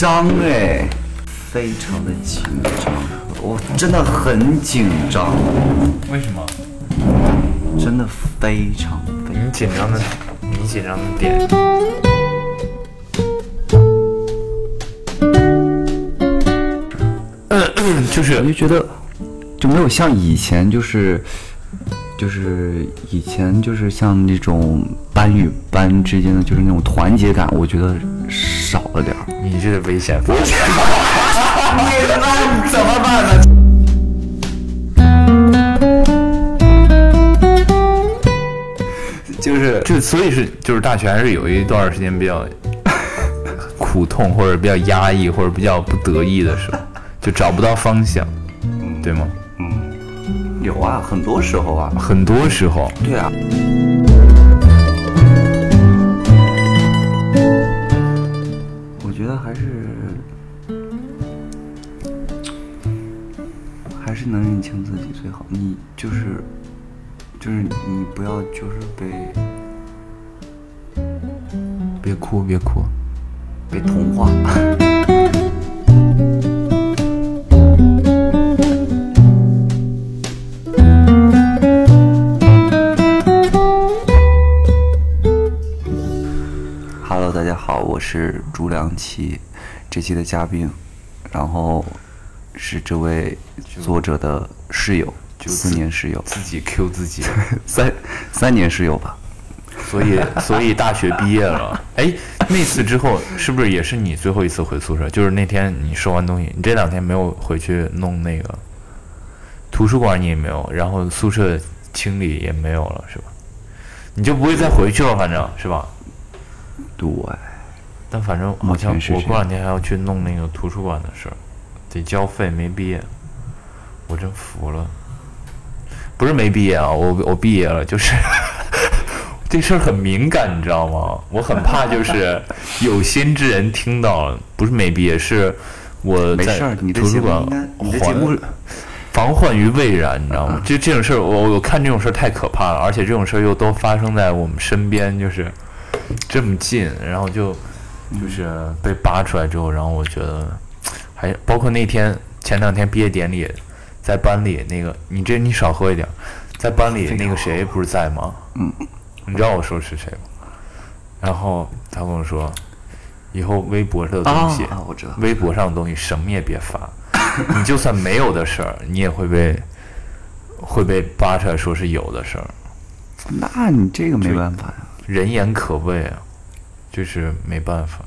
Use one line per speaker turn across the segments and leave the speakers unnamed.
张哎，非常的紧张，我真的很紧张，
为什么？
真的非常非
你紧张的，你紧张的点，就是
我就觉得就没有像以前就是就是以前就是像那种班与班之间的就是那种团结感，我觉得少了点儿。
你这是危险 发言。
你那怎么办呢？就是
就所以是就是大学还是有一段时间比较苦痛，或者比较压抑，或者比较不得意的时候，就找不到方向，对吗？
嗯有啊，很多时候啊，
很多时候，
对啊。认清自己最好。你就是就是你不要就是被
别哭别哭，
被同化。Hello，大家好，我是朱良奇，这期的嘉宾，然后是这位作者的室友，四年室友，
自己 Q 自己，
三三年室友吧。
所以所以大学毕业了，哎，那次之后是不是也是你最后一次回宿舍？就是那天你收完东西，你这两天没有回去弄那个图书馆，你也没有，然后宿舍清理也没有了，是吧？你就不会再回去了，反正是吧？
对，
但反正好像我过两天还要去弄那个图书馆的事儿，得交费，没毕业，我真服了。不是没毕业啊，我我毕业了，就是 这事儿很敏感，你知道吗？我很怕就是有心之人听到，不是没毕业，是我在图书馆还防患于未然，你知道吗？就这种事儿，我我看这种事儿太可怕了，而且这种事儿又都发生在我们身边，就是这么近，然后就就是被扒出来之后，然后我觉得还包括那天前两天毕业典礼，在班里那个你这你少喝一点，在班里那个谁不是在吗？
嗯，
你知道我说的是谁吗？然后他跟我说，以后微博上的东西，
啊啊我知道
微博上的东西什么也别发，你就算没有的事儿，你也会被会被扒出来说是有的事儿，
那你这个没办法呀。
人言可畏啊，就是没办法。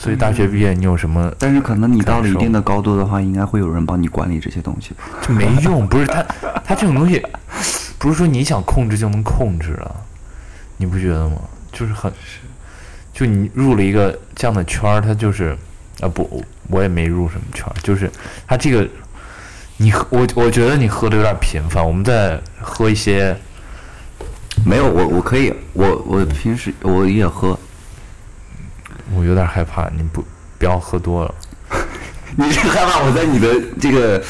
所以大学毕业你有什么
但是可能你到了一定的高度的话，应该会有人帮你管理这些东西吧？
就没用，不是他他这种东西，不是说你想控制就能控制啊，你不觉得吗？就是很，就你入了一个这样的圈儿，它就是啊不，我也没入什么圈儿，就是他这个，你喝我我觉得你喝的有点频繁，我们在喝一些，
没有，我我可以，我我平时我也喝。
我有点害怕，你不不要喝多了。
你是害怕我在你的这个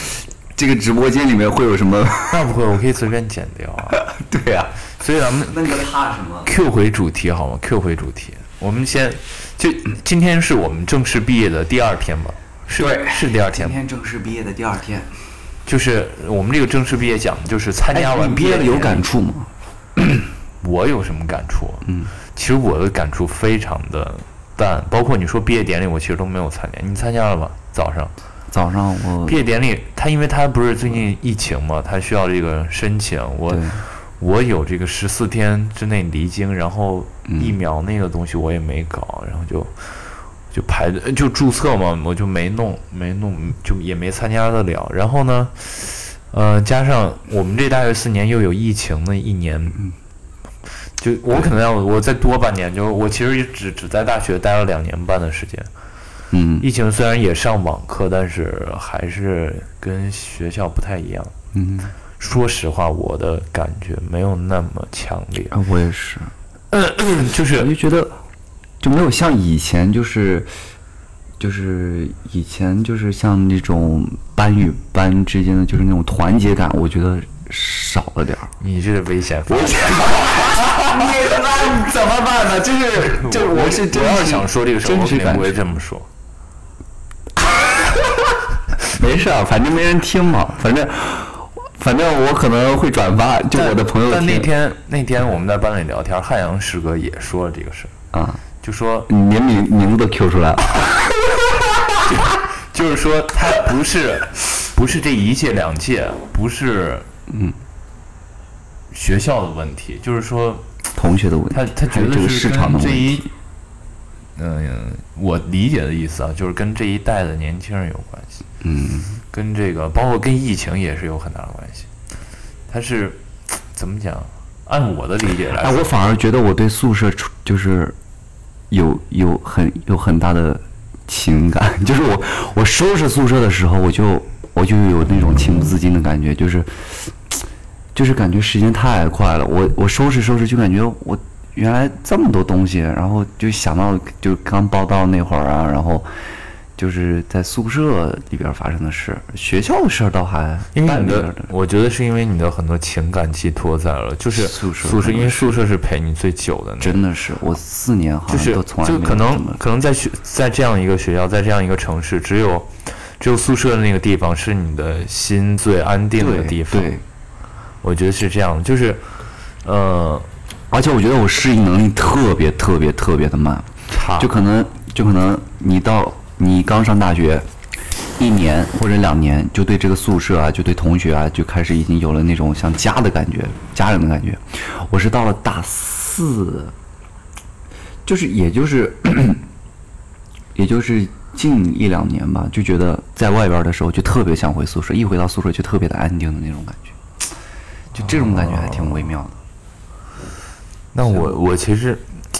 这个直播间里面会有什么？
那不会，我可以随便剪掉啊。
对呀、
所以咱们
那你怕什么
？Q 回主题好吗？Q 回主题，我们先就今天是我们正式毕业的第二天吧？是是第二天吧，
今天正式毕业的第二天，
就是我们这个正式毕业讲的就是参加
哎，
完
你毕业了有感，
触
吗？
我有什么感触？嗯，其实我的感触非常的淡，包括你说毕业典礼，我其实都没有参加。你参加了吗？早上
早上我
毕业典礼，他因为他不是最近疫情嘛，他需要这个申请，我我有这个十四天之内离京，然后
嗯
疫苗那个东西我也没搞，然后就就排队就注册嘛，我就没弄没弄，就也没参加得了。然后呢，呃，加上我们这大学四年又有疫情的一年，
嗯
就我可能要我再多半年，就我其实也只只在大学待了两年半的时间。
嗯
疫情虽然也上网课，但是还是跟学校不太一样。
嗯，
说实话，我的感觉没有那么强烈，
啊我也是，
就是
我就觉得就没有像以前就是就是以前就是像那种班与班之间的就是那种团结感，我觉得少了点儿。
你这是危险。
你那怎么么办呢？就是就是
我
是真
我要是想说这个事儿，我肯定不会。这么说。
没事啊，反正没人听嘛，反正反正我可能会转发，就我的朋友
但那天那天我们在班里聊天，汉阳师哥也说了这个事儿，
啊，
就说
你连名名字都 Q 出来了。
就是说他不是不是这一届两届，不是
嗯
学校的问题，就是说
同学的问题，
他他觉
得这个市场的问题。
嗯，我理解的意思啊，就是跟这一代的年轻人有关系，
嗯，
跟这个包括跟疫情也是有很大的关系。他是怎么讲？按我的理解来
我反而觉得我对宿舍处就是有有很有很大的情感，就是我我收拾宿舍的时候，我就我就有那种情不自禁的感觉，就是就是感觉时间太快了，我我收拾收拾就感觉我原来这么多东西，然后就想到就刚报道那会儿啊，然后。就是在宿舍里边发生的事，学校的事儿倒还
因为你的我觉得是因为你的很多情感寄托在了，就是
宿舍
宿舍，因为宿舍是陪你最久的那个。
真的是我四年好
就是
像都从来没有
就可能可能在学在这样一个学校，在这样一个城市，只有只有宿舍的那个地方是你的心最安定的地方。
对，
我觉得是这样的，就是呃，
而且我觉得我适应能力特别特别特别的慢，
差。
就可能就可能你到你刚上大学一年或者两年，就对这个宿舍啊，就对同学啊，就开始已经有了那种像家的感觉，家人的感觉。我是到了大四，就是也就是 也就是近一两年吧，就觉得在外边的时候就特别想回宿舍，一回到宿舍就特别的安定的那种感觉，就这种感觉还挺微妙的。
那我我其实，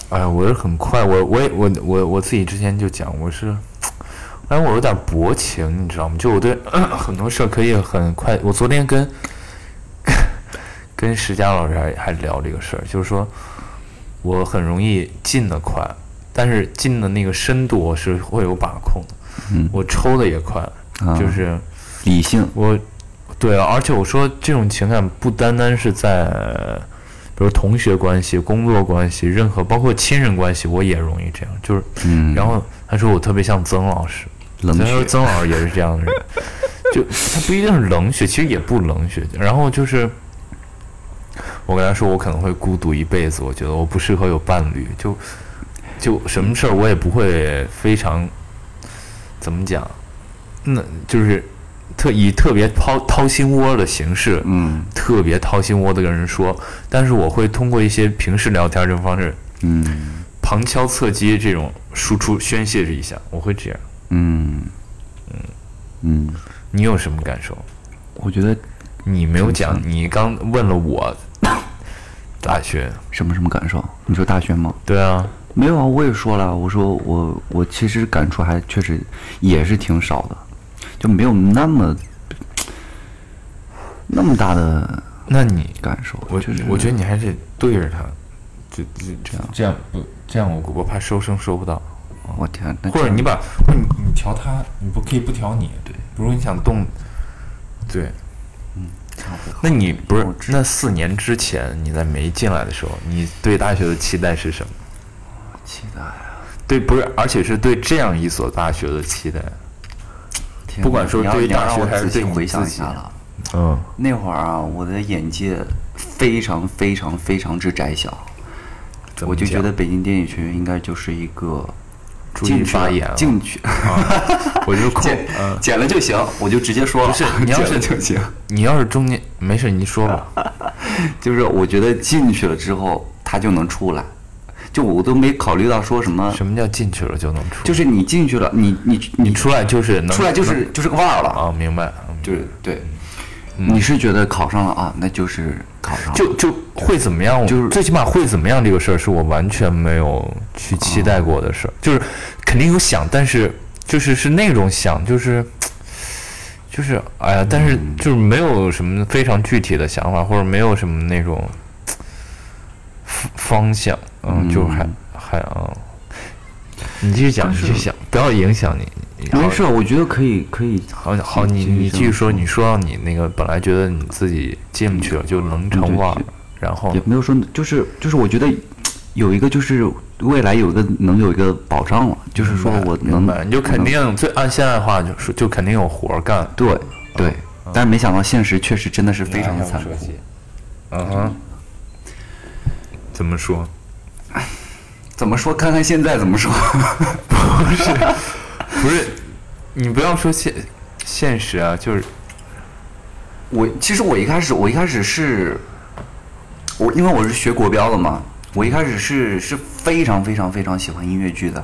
哎呀，我是很快，我我也我我我自己之前就讲，我是，哎，我有点薄情，你知道吗？就我对 很多事儿可以很快。我昨天跟跟石佳老师还还聊这个事儿，就是说我很容易进的快，但是进的那个深度我是会有把控的。
嗯
我抽的也快，
啊
就是
理性，
我，对啊，而且我说这种情感不单单是在，比如同学关系、工作关系，任何包括亲人关系，我也容易这样。就是，
嗯，
然后他说我特别像曾老师，
冷
他说，曾老师也是这样的人，就他不一定是冷血，其实也不冷血。然后就是，我跟他说我可能会孤独一辈子，我觉得我不适合有伴侣，就就什么事儿我也不会非常怎么讲，那就是特以特别掏掏心窝的形式，
嗯
特别掏心窝的跟人说，但是我会通过一些平时聊天这种方式，
嗯
旁敲侧击这种输出宣泄一下，我会这样。
嗯嗯嗯，
你有什么感受？
我觉得
你没有讲，你刚问了我 大学，
什么什么感受？你说大学吗？
对啊，
没有啊，我也说了，我说我我其实感触还确实也是挺少的，就没有那么那么大的
那你
感受。
我
觉得
我觉得你还是对着他，这这这样这样不这样我我怕收声收不到，
我天，
或者你把或者你你调他，你不可以不调你，对，比如你想动，对，
差不多
那你不是那四年之前你在没进来的时候，你对大学的期待是什么？
期待啊！
对，不是，而且是对这样一所大学的期待。
天
不管说对于大学还是对
回
你自己
想一下了。
嗯，
那会儿啊，我的眼界非常非常非常之窄小，我就觉得北京电影学院应该就是一个进去
发言啊
进去
我就控
剪
嗯。
剪了就行，我就直接说了，
不是 你要是
就行。
你要是中间没事，你说吧。
就是我觉得进去了之后，他就能出来，就我都没考虑到说什么，
什么叫进去了就能出？
就是你进去了，你你你
你出来就是能
出来就是就是个腕儿了，
啊，明白？嗯
就是对。你是觉得考上了啊，那就是考上了，
就就会怎么样？
就是
最起码会怎么样这个事儿，是我完全没有去期待过的事儿。就是肯定有想，但是就是是那种想，就是就是哎呀，但是就是没有什么非常具体的想法，或者没有什么那种方方向。嗯，就还还啊，你继续讲，你继续讲，不要影响你。
没事，我觉得可以可以，
好好，你你继续说，你说到你那个本来觉得你自己进不去了，就能成腕儿
对，
然后
也没有说，就是就是我觉得有一个就是未来有一个能有一个保障了，就是说我能
明白你就肯定最按现在的话就是就肯定有活儿干，
对对，但是没想到现实确实真的是非常的残酷。
嗯哼，怎么说？
怎么说？看看现在怎么说？
不是，不是你不要说现现实啊，就是
我其实我一开始我一开始是，我因为我是学国标的嘛，我一开始是是非常非常非常喜欢音乐剧的。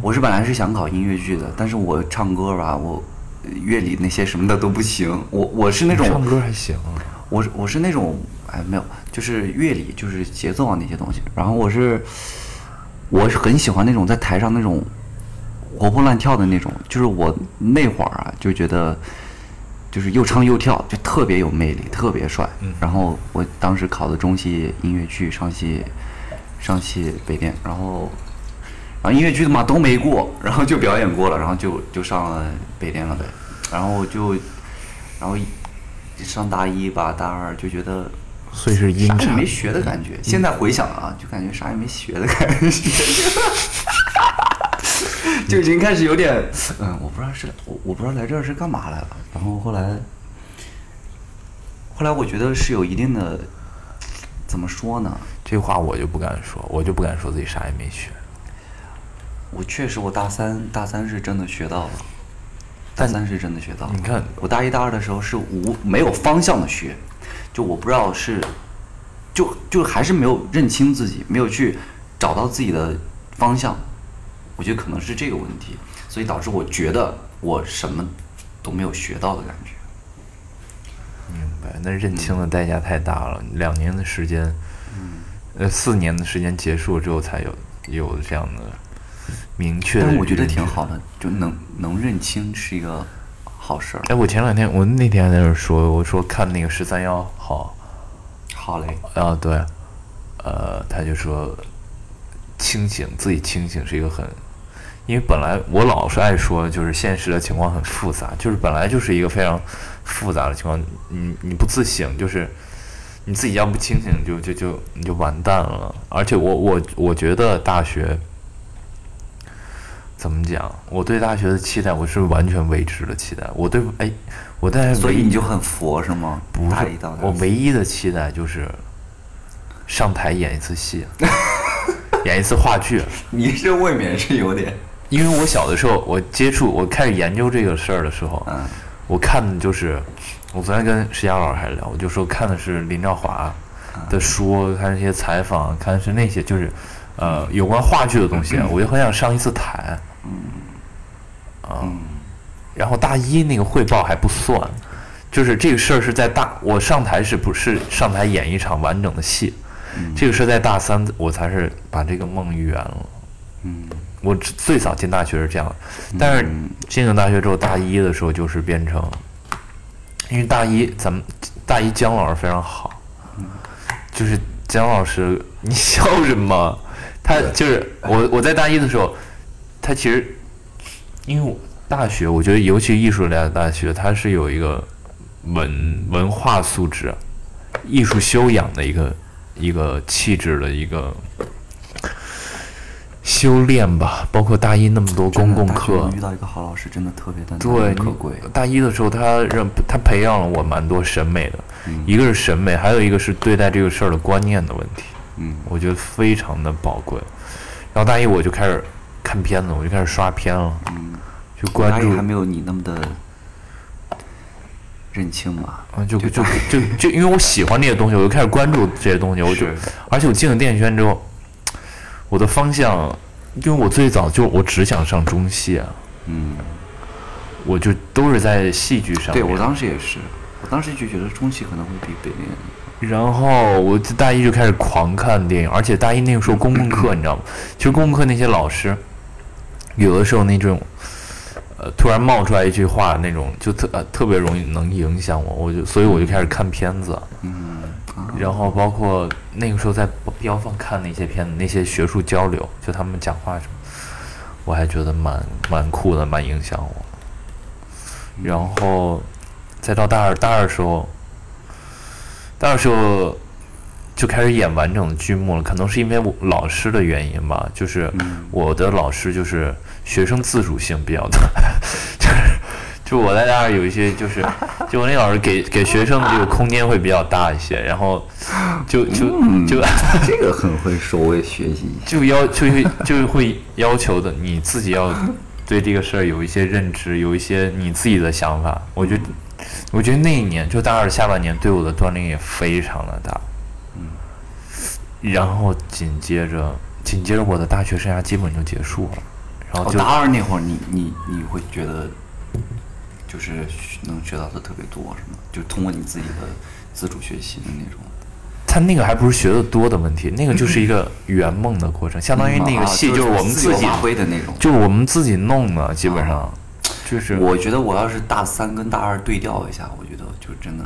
我是本来是想考音乐剧的，但是我唱歌吧，我呃乐理那些什么的都不行。我我是那种
唱歌还行啊，
我是我是那种哎没有，就是乐理就是节奏啊那些东西。然后我是我是很喜欢那种在台上那种活蹦乱跳的那种，就是我那会儿啊就觉得就是又唱又跳，就特别有魅力，特别帅。然后我当时考的中戏音乐剧，上戏上戏北电，然后。然后音乐剧的嘛都没过，然后就表演过了，然后就就上了北电了呗，然后就，然后一上大一吧，大二就觉得
所以是
啥也没学的感觉。现在回想啊，就感觉啥也没学的感觉，就已经开始有点，嗯，我不知道是我我不知道来这儿是干嘛来了。然后后来，后来我觉得是有一定的，怎么说呢？
这话我就不敢说，我就不敢说自己啥也没学。
我确实，我大三大三是真的学到了，大三是真的学到了。
你看
我大一大二的时候是无没有方向的学，就我不知道是，就就还是没有认清自己，没有去找到自己的方向。我觉得可能是这个问题，所以导致我觉得我什么都没有学到的感觉。
明白，那认清的代价太大了，两年的时间，呃，四年的时间结束之后才有有这样的明确的。
但我觉得挺好。的，就能能认清是一个好事儿。
哎，我前两天我那天还在那儿说，我说看那个十三幺好，
好嘞，
啊对，呃，他就说清醒，自己清醒是一个很，因为本来我老是爱说，就是现实的情况很复杂，就是本来就是一个非常复杂的情况，你你不自省，就是你自己要不清醒就，就就你就完蛋了。而且我我我觉得大学怎么讲，我对大学的期待，我是完全未知的期待。我对哎，我在
所以你就很佛是吗？
不是我唯一的期待就是上台演一次戏，演一次话剧。
你这未免是有点，
因为我小的时候，我接触，我开始研究这个事儿的时候，
嗯
我看的就是，我昨天跟石佳老师还聊，我就说看的是林兆华的书，看那些采访，看的是那些就是，呃，有关话剧的东西，我就很想上一次台。啊，然后大一那个汇报还不算，就是这个事儿是在大我上台是不是上台演一场完整的戏，这个是在大三我才是把这个梦圆了。
嗯。
我最最早进大学是这样，但是进了大学之后，大一的时候就是变成，因为大一咱们大一姜老师非常好，就是姜老师，你笑什么？他就是我我在大一的时候，他其实因为我大学，我觉得尤其艺术类的大学，它是有一个文文化素质、艺术修养的一个一个气质的一个修炼吧，包括大一那么多公共课，
遇到一个好老师真的特别的
对，
可贵。
大一的时候，他让他培养了我蛮多审美的，一个是审美，还有一个是对待这个事儿的观念的问题，
嗯
我觉得非常的宝贵。然后大一我就开始看片子，我就开始刷片了，
嗯，
就关注
还没有你那么的认清嘛。
啊，就就就就因为我喜欢这些东西，我就开始关注这些东西。我就而且我进了电影圈之后，我的方向，因为我最早就我只想上中戏啊，
嗯，
我就都是在戏剧上。
对我当时也是，我当时就觉得中戏可能会比北电。
然后我就大一就开始狂看电影，而且大一那个时候公共课，你知道吗？其实公共课那些老师，有的时候那种，呃，突然冒出来一句话，那种就特呃特别容易能影响我，我就所以我就开始看片子，
嗯啊，
然后包括那个时候在标放看那些片子，那些学术交流，就他们讲话什么，我还觉得蛮蛮酷的，蛮影响我。然后再到大二，大二的时候，大二时候就开始演完整的剧目了。可能是因为我老师的原因吧，就是我的老师就是学生自主性比较大，就是就我在那儿有一些就是，就我那老师给 给学生的这个空间会比较大一些，然后就就就。
这个很会收为学习。
就要就会就会要求的你自己要对这个事儿有一些认知，有一些你自己的想法。我觉得，我觉得那一年就大二下半年对我的锻炼也非常的大。嗯。然后紧接着，紧接着我的大学生涯基本就结束了，然后
哦，大二那会儿你，你你会觉得，就是能学到的特别多，是吗？就通过你自己的自主学习的那种。
他那个还不是学的多的问题，那个就是一个 圆梦的过程，相当于那个
啊
戏
就是
我们自己
挥的那种。
就是我们自己弄的，基本上就是
我觉得我要是大三跟大二对调一下，我觉得就真的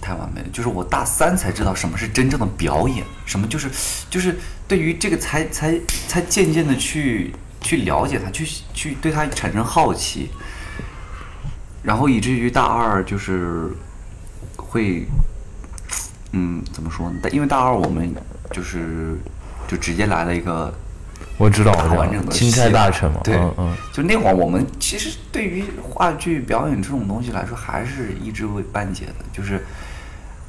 太完美了。就是我大三才知道什么是真正的表演，什么就是就是对于这个才才才渐渐的去去了解他，去去对他产生好奇，然后以至于大二就是会，嗯，怎么说呢？但因为大二我们就是就直接来了一个
我知道，
大完整的
钦差大臣嘛，
对。就那会儿我们其实对于话剧表演这种东西来说，还是一知未半解的，就是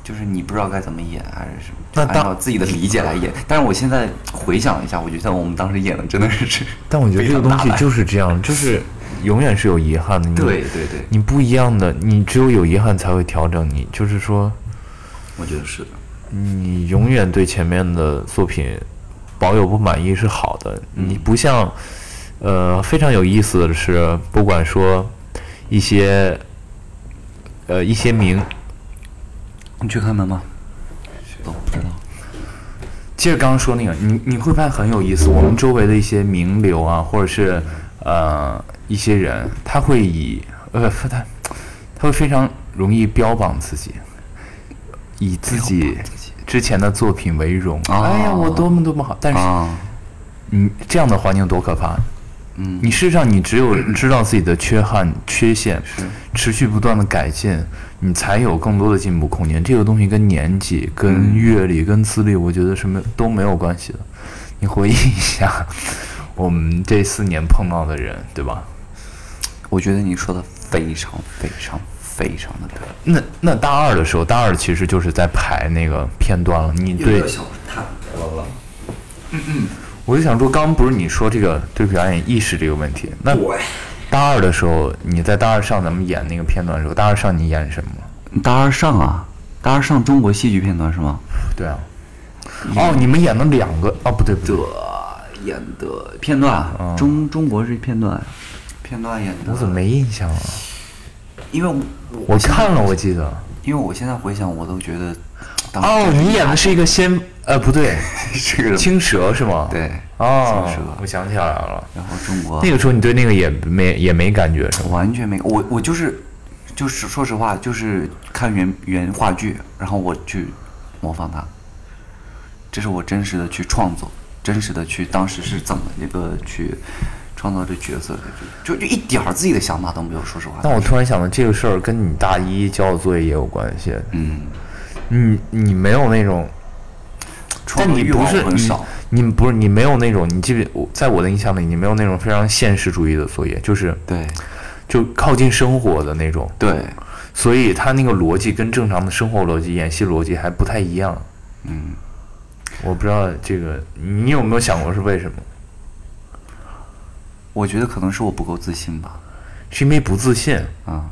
就是你不知道该怎么演，还是什么，就按
那当
照自己的理解来演。但是我现在回想一下，我觉得我们当时演的真的是，
但我觉得这个东西就是这样，就是永远是有遗憾的。你
对对对，
你不一样的，你只有有遗憾才会调整你。就是说，
我觉得是的。
你永远对前面的作品保有不满意是好的。
嗯
你不像，呃，非常有意思的是，不管说一些，呃，一些名，
你去开门吗？都不知道。
接着刚刚说那个，你你会发现很有意思，我们周围的一些名流啊，或者是呃一些人，他会以呃他他会非常容易标榜自己，以自己之前的作品为荣。
哦
哎呀，我多么多么好！但是
啊，
你这样的环境多可怕！
嗯，
你事实上，你只有知道自己的缺憾、缺陷，持续不断的改进，你才有更多的进步空间。这个东西跟年纪、跟阅历、跟资历，我觉得什么都没有关系的。你回忆一下，我们这四年碰到的人，对吧？
我觉得你说的非常非常非常的对。
那那大二的时候，大二其实就是在排那个片段了。你对，
小太多了。
我就想说，刚刚不是你说这个对表演意识这个问题？那
对。
大二的时候，你在大二上咱们演那个片段的时候，大二上你演什么？
大二上啊，大二上中国戏剧片段是吗？
对啊。哦，你们演了两个哦，不对不对，
的演的片段，中中国是片段，片段演的。
我怎么没印象啊？
因为我
我看了，我记得。
因为我现在回想，我都觉得
哦，你演的是一个仙，呃，不对，
是个
青蛇是吗？。
对，
哦，我想起来了。
然后中国
那个时候你对那个也没也没感觉是吗？
完全没，我我就是就是说实话，就是看原原话剧，然后我去模仿它，这是我真实的去创作，真实的去当时是怎么一个去创造这角色的，就就就一点儿自己的想法都没有，说实话。
但我突然想到，这个事儿跟你大一交的作业也有关系。
嗯，
你你没有那种，但你不是
很少，
你你不是你没有那种，你记不？我在我的印象里，你没有那种非常现实主义的作业，就是
对
就靠近生活的那种。
对，
所以他那个逻辑跟正常的生活逻辑、演戏逻辑还不太一样。
嗯，
我不知道这个，你有没有想过是为什么？
我觉得可能是我不够自信吧，
是因为不自信？
啊，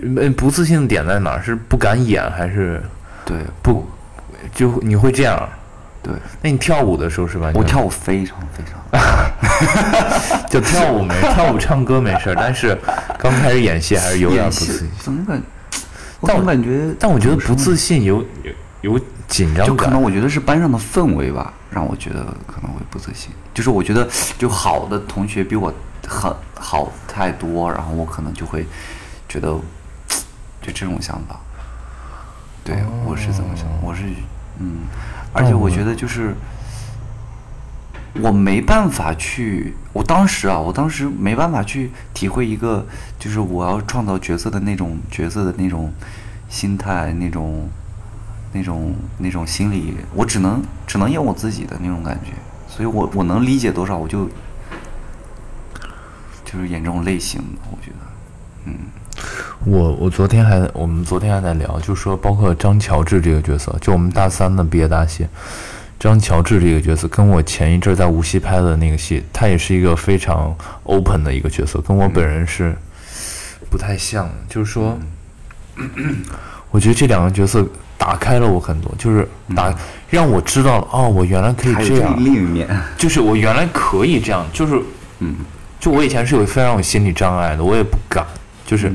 嗯，不自信的点在哪儿？是不敢演，还是
对
不就你会这样？
对，
那你跳舞的时候是吧？
我跳舞非常非常，
就跳舞没 跳舞唱歌没事儿，但是刚开始演戏还是有点不自信。
怎么感？我
但我
总感觉，
但我觉得不自信有有有紧张感
就可能。我觉得是班上的氛围吧，让我觉得可能会不自信。就是我觉得就好的同学比我很好太多，然后我可能就会觉得就这种想法。对，我是怎么想，我是嗯，而且我觉得就是我没办法去，我当时啊，我当时没办法去体会一个就是我要创造角色的那种角色的那种心态，那种。那种那种心理，我只能只能演我自己的那种感觉，所以我我能理解多少，我就就是演这种类型的，我觉得，
我我昨天还我们昨天还在聊，就说包括张乔治这个角色，就我们大三的毕业大戏，张乔治这个角色跟我前一阵儿在无锡拍的那个戏，他也是一个非常 open 的一个角色，跟我本人是不太像的。就是说，我觉得这两个角色打开了我很多，就是打让我知道了哦，我原来可以
这
这样，
另一面，
就是我原来可以这样，就是，
嗯，
就我以前是有非常有心理障碍的，我也不敢，就是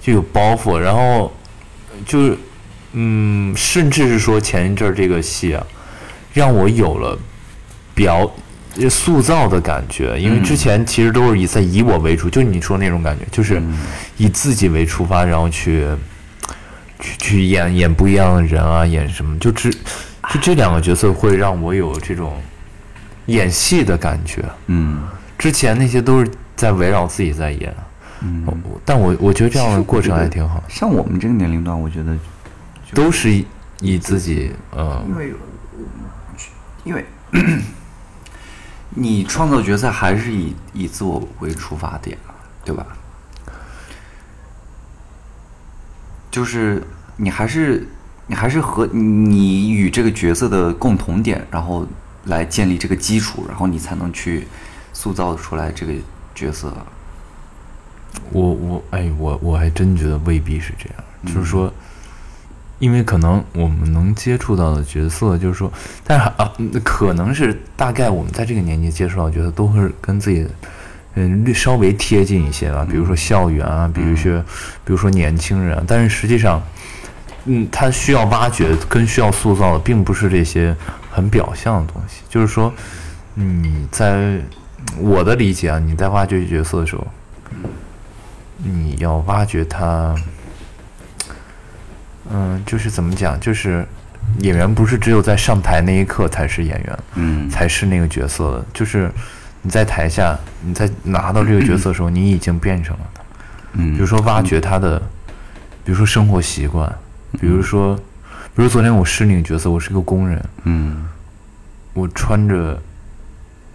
就有包袱，然后就是，嗯，甚至是说前一阵儿这个戏啊，让我有了表呃塑造的感觉，因为之前其实都是以在以我为主，就你说那种感觉，就是以自己为出发，然后去去去演演不一样的人啊，演什么，就这就这两个角色会让我有这种演戏的感觉。
嗯。
之前那些都是在围绕自己在演，
嗯，
我但我我觉得这样的过程还挺好，
像我们这个年龄段，我觉得
都是以以自己呃
因为因为你创造角色还是以以自我为出发点，对吧？就是你还是你还是和你与这个角色的共同点，然后来建立这个基础，然后你才能去塑造出来这个角色。
我我哎我我还真觉得未必是这样，就是说，因为可能我们能接触到的角色，就是说，但是啊，嗯可能是大概我们在这个年纪接触到的角色，都会跟自己嗯略稍微贴近一些吧，比如说校园啊，比如说比如说年轻人啊，但是实际上，嗯，他需要挖掘跟需要塑造的，并不是这些很表象的东西，就是说，你在我的理解啊，你在挖掘角色的时候。你要挖掘他，嗯，就是怎么讲，就是演员不是只有在上台那一刻才是演员，
嗯。
才是那个角色的，就是你在台下，你在拿到这个角色的时候，你已经变成了他。
嗯，
比如说挖掘他的，比如说生活习惯，比如说，比如昨天我是那个角色，我是个工人，
嗯。
我穿着，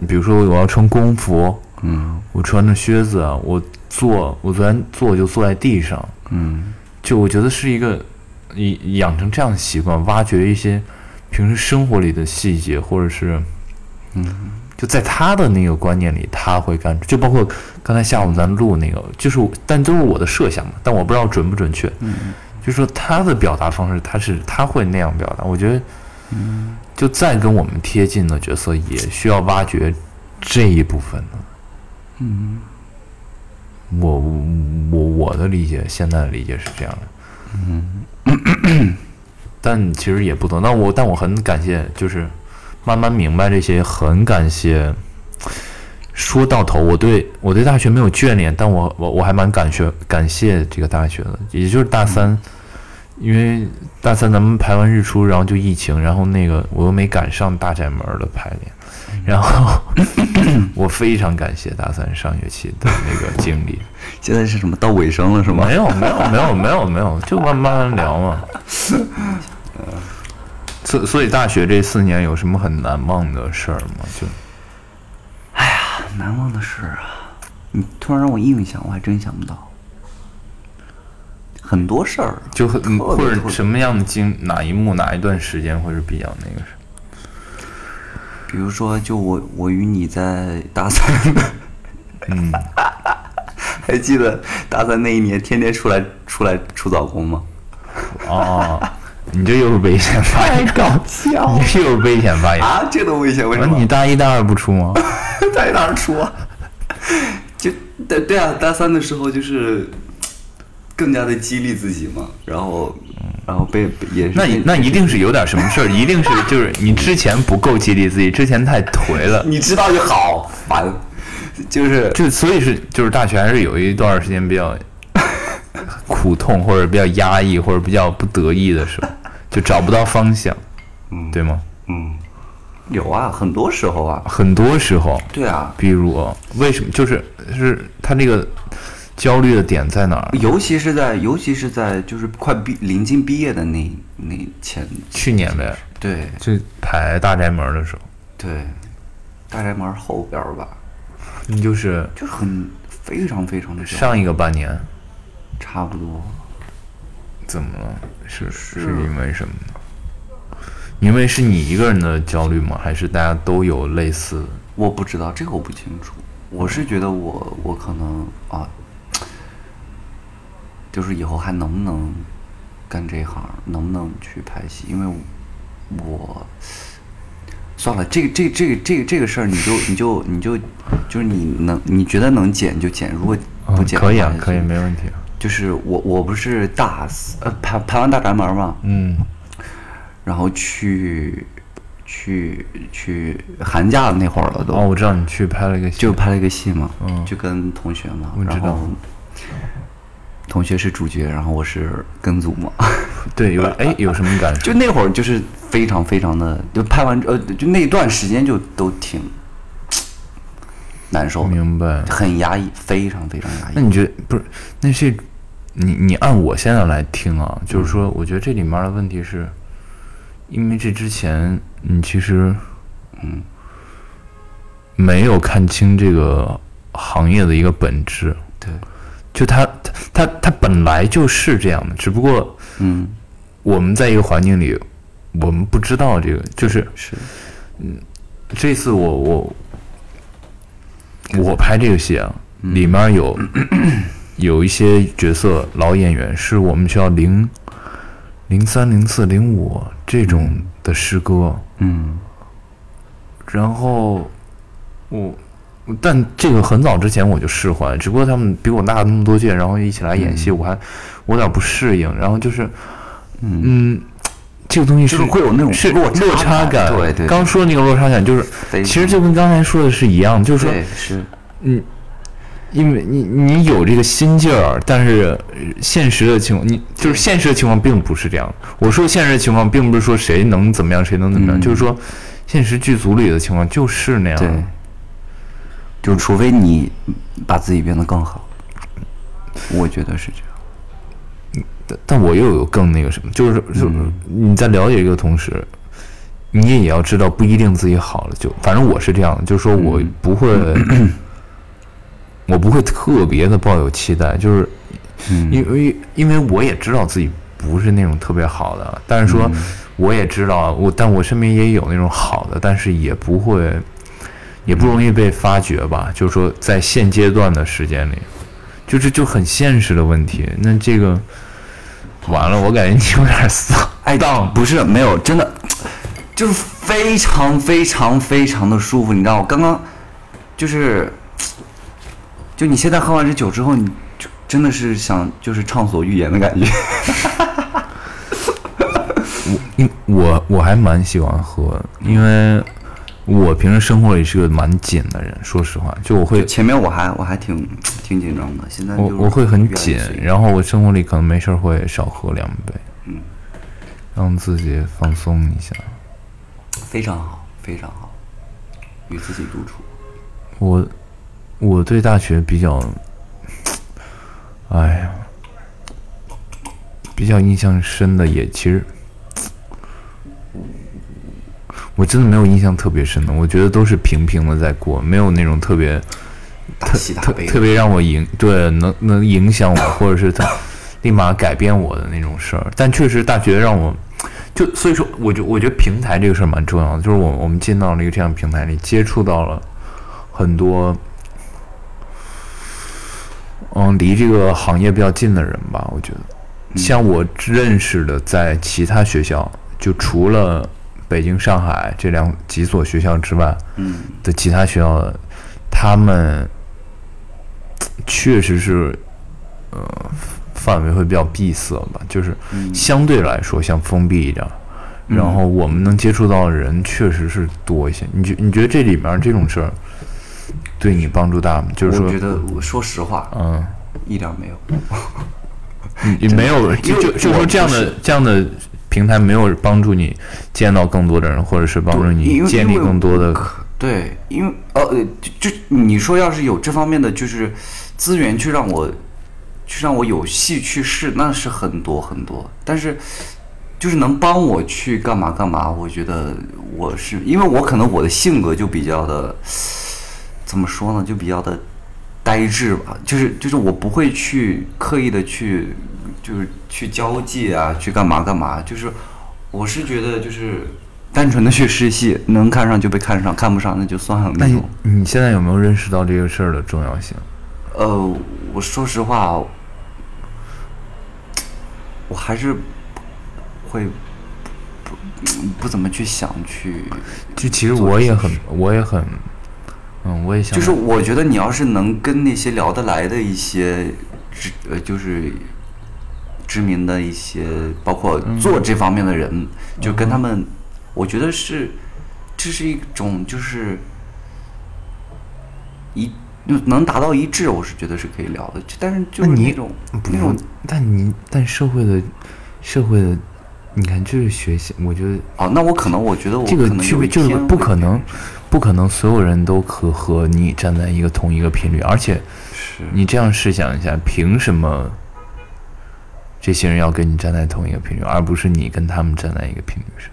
比如说我要穿工服，
嗯。
我穿着靴子啊，我坐，我昨天坐就坐在地上，
嗯。
就我觉得是一个养养成这样的习惯，挖掘一些平时生活里的细节，或者是，
嗯，
就在他的那个观念里，他会干，就包括刚才下午咱录那个，就是但都是我的设想嘛，但我不知道准不准确，
嗯。
就是说他的表达方式，他是他会那样表达，我觉得，
嗯。
就再跟我们贴近的角色，也需要挖掘这一部分的。
嗯
我我我的理解，现在的理解是这样的，
嗯
但其实也不多。那我但我很感谢，就是慢慢明白这些，很感谢。说到头，我对我对大学没有眷恋，但我我我还蛮感谢感谢这个大学的，也就是大三，因为大三咱们排完日出，然后就疫情，然后那个我又没赶上大宅门的排练，然后我非常感谢大三上学期的那个经历。
现在是什么到尾声了是吗？
没有没有没有没有没有，就慢慢聊嘛。所所以大学这四年有什么很难忘的事儿吗？就哎呀
难忘的事儿啊，你突然让我硬想，我还真想不到。很多事儿，
就很或者什么样的经哪一幕哪一段时间会是比较那个什
比如说，就我我与你在大三，
嗯，
还记得大三那一年天天出来出来出早工吗？
哦，你这又是危险发言，
搞笑
你这又是危险发言。
啊！这都危险，为什么？
你大一大二不出吗？
大一、大二出啊？就对对啊，大三的时候就是更加的激励自己嘛，然后然后被被也是
那你那一定是有点什么事儿，一定是就是你之前不够激励自己，之前太颓了。
你知道就好烦，就是
就所以是就是大学还是有一段时间比较苦痛，或者比较压抑，或者比较不得意的时候，就找不到方向，
嗯
对吗？
嗯，有啊，很多时候啊，
很多时候，
对啊，
比如为什么就是是他这个焦虑的点在哪儿？
尤其是在尤其是在就是快毕临近毕业的那那前，
去年呗，
对
就排大宅门的时候，
对，大宅门后边儿吧，
你就是
就是很非常非常的
上一个半年
差不多。
怎么了？是是因为什么呢？因为是你一个人的焦虑吗？还是大家都有类似？
我不知道这个我不清楚，我是觉得我我可能啊，就是以后还能不能干这行，能不能去拍戏？因为我算了，这个这个这个这个这个事儿，你就你就你就就是你能你觉得能剪就剪，如果不剪、
嗯可以啊，可以，没问题。
就是我我不是大四呃排排完大宅门嘛，
嗯
然后去去去寒假的那会儿了都。
哦，我知道你去拍了一个戏，
就拍了一个戏嘛，
嗯
就跟同学嘛，
我知道
然后同学是主角，然后我是跟组嘛，
对有哎有什么感受？
就那会儿就是非常非常的，就拍完呃就那段时间就都挺难受的，
明白。
很压抑，非常非常压抑。
那你觉得不是？那是你你按我现在来听啊，就是说，我觉得这里面的问题是，因为这之前你其实
嗯
没有看清这个行业的一个本质，
对，
就它它它它本来就是这样的，只不过
嗯。
我们在一个环境里，我们不知道这个，就是
是。
嗯，这次我我我拍这个戏啊，里面有有一些角色老演员是我们学校零零三零四零五这种的师哥，
嗯。
然后我。但这个很早之前我就释怀，只不过他们比我大那么多届，然后一起来演戏，我还我有点不适应。然后就是，嗯，这个东西
就是会有那种
是
落差
落差
感对对
刚说的那个落差感，就是其实就跟刚才说的是一样，就是说
对是，
因为你你有这个心劲儿，但是呃现实的情况，你就是现实的情况并不是这样。我说现实的情况，并不是说谁能怎么样，谁能怎么样，
嗯。
就是说现实剧组里的情况就是那样。
对，就除非你把自己变得更好，我觉得是这样。
但但我又有更那个什么，就是就是你在了解一个同时，你也要知道不一定自己好了，就反正我是这样的，就是说我不会，我不会特别的抱有期待，就是
嗯。
因为因为我也知道自己不是那种特别好的，但是说我也知道我，但我身边也有那种好的，但是也不会，也不容易被发掘吧。就是说，在现阶段的时间里，就是就很现实的问题。那这个完了，我感觉你有点丧。
哎，不是没有，真的就是非常非常非常的舒服，你知道，我刚刚就是，就你现在喝完这酒之后，你就真的是想就是畅所欲言的感觉。
因我我还蛮喜欢喝，因为我平时生活里是个蛮紧的人，说实话，就我会
前面我还我还挺挺紧张的，现在
我我会很紧然后我生活里可能没事儿会少喝两杯，
嗯，
让自己放松一下。
非常好，非常好，与自己独处。
我我对大学比较，哎呀，比较印象深的也其实，我真的没有印象特别深的，我觉得都是平平的在过，没有那种特别特特别让我影对能能影响我，或者是他 立马改变我的那种事儿。但确实大学让我就所以说，我就我觉得平台这个事儿蛮重要的，就是我我们进到了一个这样的平台里，接触到了很多嗯离这个行业比较近的人吧。我觉得，像我认识的，在其他学校，就除了北京、上海这两几所学校之外，
嗯
的其他学校的，他们确实是呃范围会比较闭塞吧，就是相对来说像封闭一点儿。然后我们能接触到的人确实是多一些。你觉你觉得这里面这种事儿对你帮助大吗？就是说
我觉，得我说实话，
嗯，
一点儿没有。
你你没有 就就就说这样的这样的平台没有帮助你见到更多的人，或者是帮助你建立更多的
对，因为呃，呃就就你说要是有这方面的就是资源去让我去让我有戏去试，那是很多很多。但是就是能帮我去干嘛干嘛，我觉得我是因为我可能我的性格就比较的，怎么说呢，就比较的呆滞吧。就是就是我不会去刻意的去就是去交际啊，去干嘛干嘛。就是我是觉得就是单纯的去试戏，能看上就被看上，看不上那就算了
那
种。
你现在有没有认识到这个事儿的重要性？
呃，我说实话，我还是会不怎么去想去，
就其实我也很，我也很，嗯，我也想，
就是我觉得你要是能跟那些聊得来的一些呃，就是知名的一些，包括做这方面的人，就跟他们，我觉得是这是一种就是一能达到一致，我是觉得是可以聊的，但是就是
那你
那种
不
那种
但你但社会的社会的，你看这是学习，我觉得
哦，那我可能我觉得我
这个
可能
就是不可能，不可能所有人都可和你站在一个同一个频率，而且
是。
你这样试想一下，凭什么这些人要跟你站在同一个频率，而不是你跟他们站在一个频率上？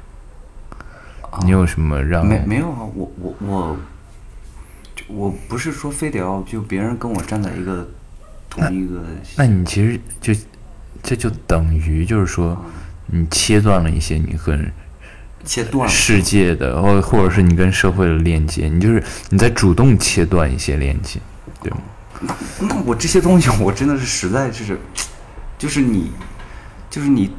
你有什么让
没没有啊，我我我，就我不是说非得要就别人跟我站在一个同一个，
那你其实就这就等于就是说，你切断了一些你跟
切断。
世界的，或或者是你跟社会的链接，你就是你在主动切断一些链接，对吗？
那我这些东西，我真的是实在是，就是你，就是你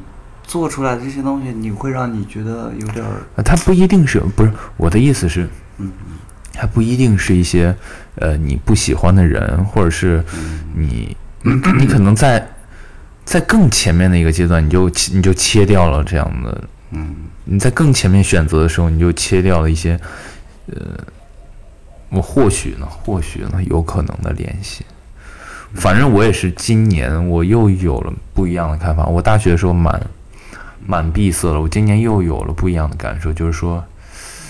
做出来的这些东西，你会让你觉得有点儿，
啊，它不一定是不是我的意思是，嗯它不一定是一些呃你不喜欢的人，或者是你你你可能在在更前面的一个阶段，你就切你就切掉了这样的，
嗯，
你在更前面选择的时候，你就切掉了一些呃，我或许呢，或许呢有可能的联系。反正我也是今年我又有了不一样的看法。我大学的时候蛮蛮闭塞了，我今年又有了不一样的感受，就是说，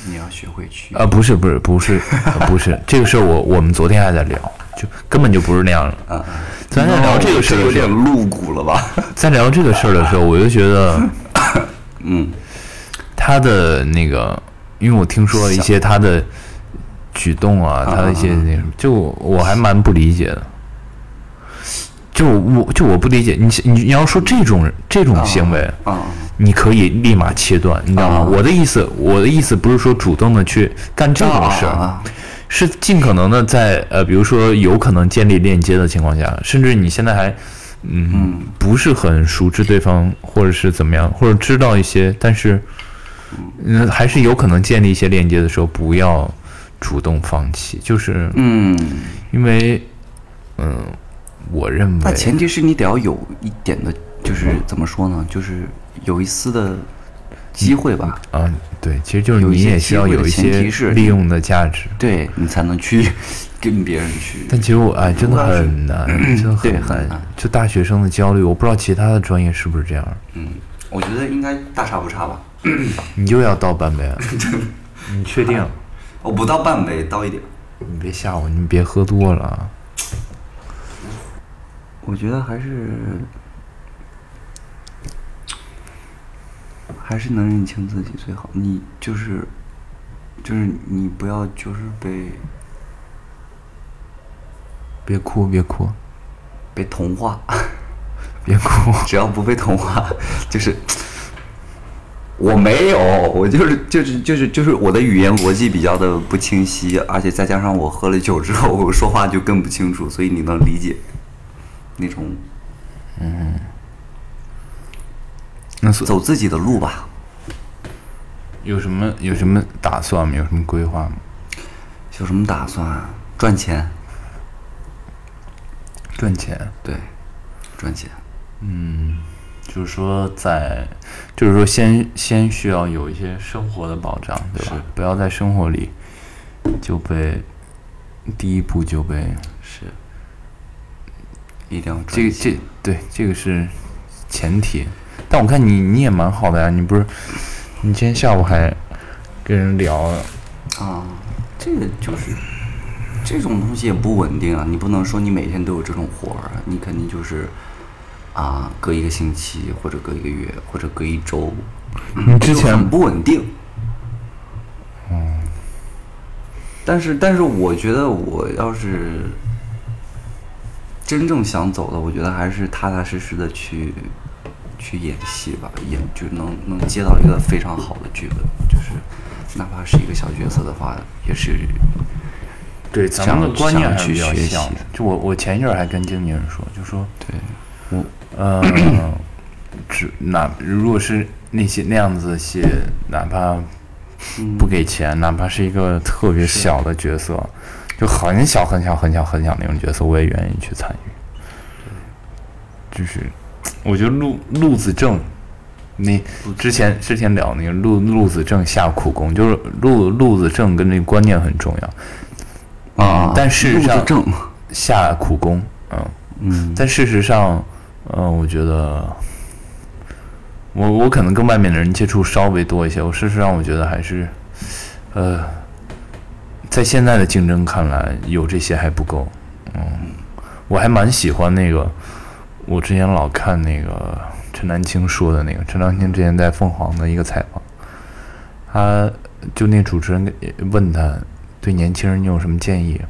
你要学会去，
呃，不是不是不是、呃不是 这个事儿，我我们昨天还在聊，就根本就不是那样的。
啊，
咱在聊这个事儿
有
的时候，
点露骨了吧？
在聊这个事儿的时候，我就觉得
嗯，
他的那个，因为我听说了一些他的举动啊，他的一些那什么，就我还蛮不理解的。就我就我不理解，你你你要说这种这种行为，
啊，
你可以立马切断，你知道吗？
啊。
我的意思，我的意思不是说主动的去干这种事儿，
啊
是尽可能的在呃，比如说有可能建立链接的情况下，甚至你现在还嗯。不是很熟知对方，或者是怎么样，或者知道一些，但是嗯还是有可能建立一些链接的时候，不要主动放弃，就是
嗯，
因为嗯，我认为
那前提是你得要有一点的，就是怎么说呢，就是有一丝的机会吧，
啊，对，其实就是你也需要有一些利用的价值。
对你才能去 跟别人去。
但其实我哎，真的很难，真的
对
很难。就大学生的焦虑，我不知道其他的专业是不是这样。
嗯，我觉得应该大差不差吧。
你又要倒半杯啊？你确定？
我不倒半杯，倒一点。
你别吓我，你别喝多了啊！
我觉得还是还是能认清自己最好。你就是就是你不要就是被
别哭，别哭，
被同化，
别哭。
只要不被同化，就是我没有，我就是就是就是就是我的语言逻辑比较的不清晰，而且再加上我喝了酒之后，我说话就更不清楚，所以你能理解那种嗯
那所
走自己的路吧。
有什么有什么打算吗？有什么规划吗？
有什么打算啊？赚钱，
赚钱，
对，赚钱。
嗯就是说在，就是说先先需要有一些生活的保障，对吧
是？
不要在生活里就被第一步就被
是，一定要
这个这对这个是前提，但我看你你也蛮好的呀，你不是你今天下午还跟人聊，
啊，这个就是，这种东西也不稳定啊，你不能说你每天都有这种活儿，你肯定就是啊，隔一个星期或者隔一个月或者隔一周，
你之前
很不稳定。嗯但是但是我觉得我要是真正想走的，我觉得还是踏踏实实的去去演戏吧，演就能能接到一个非常好的剧本，就是哪怕是一个小角色的话，也是
对咱们的观念还是比较
想去学习。
就我我前一阵儿还跟经纪人说，就说
对，
我呃，只哪如果是那些那样子的戏，哪怕不给钱，哪怕是一个特别小的角色，就很小很小很小很小那种角色，我也愿意去参与。就是我觉得陆陆子正，那之前之前聊那个陆陆子正下苦功，就是陆陆子正跟这个观念很重要。
啊，
但事实上
正，
下苦功，嗯，
嗯，
但事实上，嗯、我觉得，我我可能跟外面的人接触稍微多一些。我事实上，我觉得还是，呃，在现在的竞争看来，有这些还不够。嗯，我还蛮喜欢那个，我之前老看那个陈丹青说的那个，陈丹青之前在凤凰的一个采访，他就那主持人问他对年轻人你有什么建议？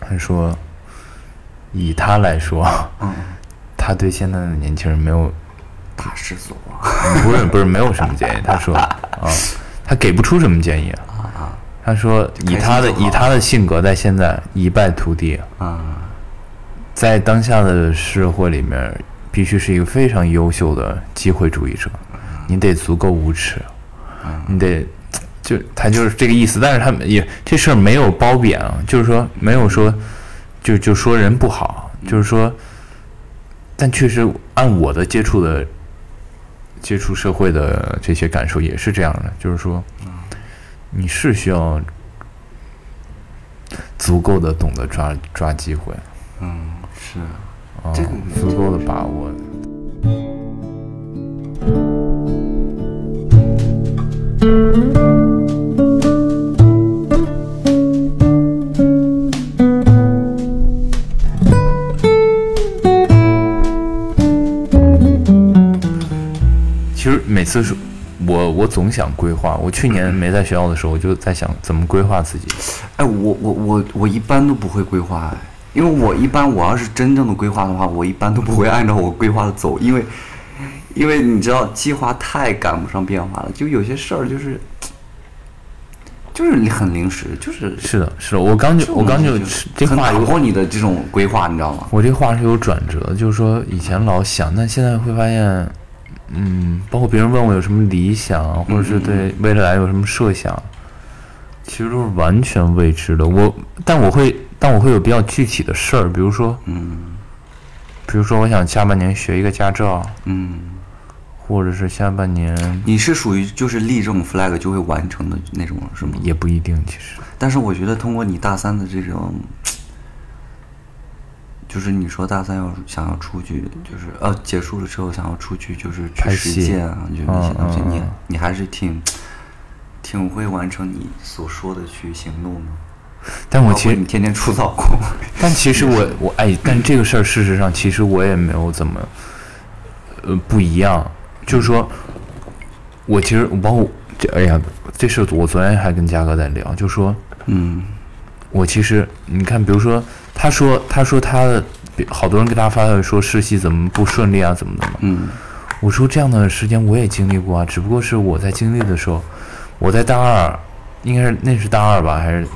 他说，以他来说，
嗯，
他对现在的年轻人没有，
大失所望
不是不是没有什么建议。他说啊，他给不出什么建议啊。
啊
他说以他的以他的性格，在现在一败涂地，
啊，
在当下的社会里面，必须是一个非常优秀的机会主义者，你得足够无耻，你得就他就是这个意思。但是他也这事儿没有褒贬啊，就是说没有说就就说人不好，就是说，但确实按我的接触的接触社会的这些感受也是这样的，就是说，你是需要足够的懂得抓抓机会。
嗯，是，
啊
这个
足够的把握。其实每次是我我总想规划。我去年没在学校的时候，我就在想怎么规划自己。
哎，我我我我一般都不会规划，哎，因为我一般我要是真正的规划的话，我一般都不会按照我规划的走，因为因为你知道计划太赶不上变化了，就有些事儿就是就是很临时，就是
是的，是的，我刚就我刚就这话有
破你的这种规划，你知道吗？
我这话是有转折，就是说以前老想，但现在会发现，嗯，包括别人问我有什么理想，或者是对未来有什么设想，其实都是完全未知的。我，但我会，但我会有比较具体的事儿，比如说，
嗯
比如说我想下半年学一个驾照，
嗯，
或者是下半年
你是属于就是立这种 flag 就会完成的那种，是吗？
也不一定，其实
但是我觉得通过你大三的这种，就是你说大三要想要出去，就是呃结束了之后想要出去，就是去实践啊，就那些东西，你你还是挺挺会完成你所说的去行动的。
但我其实
你天天出早 工，
但其实我我哎，但这个事儿事实上，其实我也没有怎么，呃，不一样。就是说，我其实我包括这，哎呀，这事我昨天还跟嘉哥在聊，就说
嗯
我其实你看，比如说，他说他说他的好多人给他发的说试戏怎么不顺利啊，怎么的嘛。
嗯。
我说这样的时间我也经历过啊，只不过是我在经历的时候，我在大二，应该是那是大二吧，还是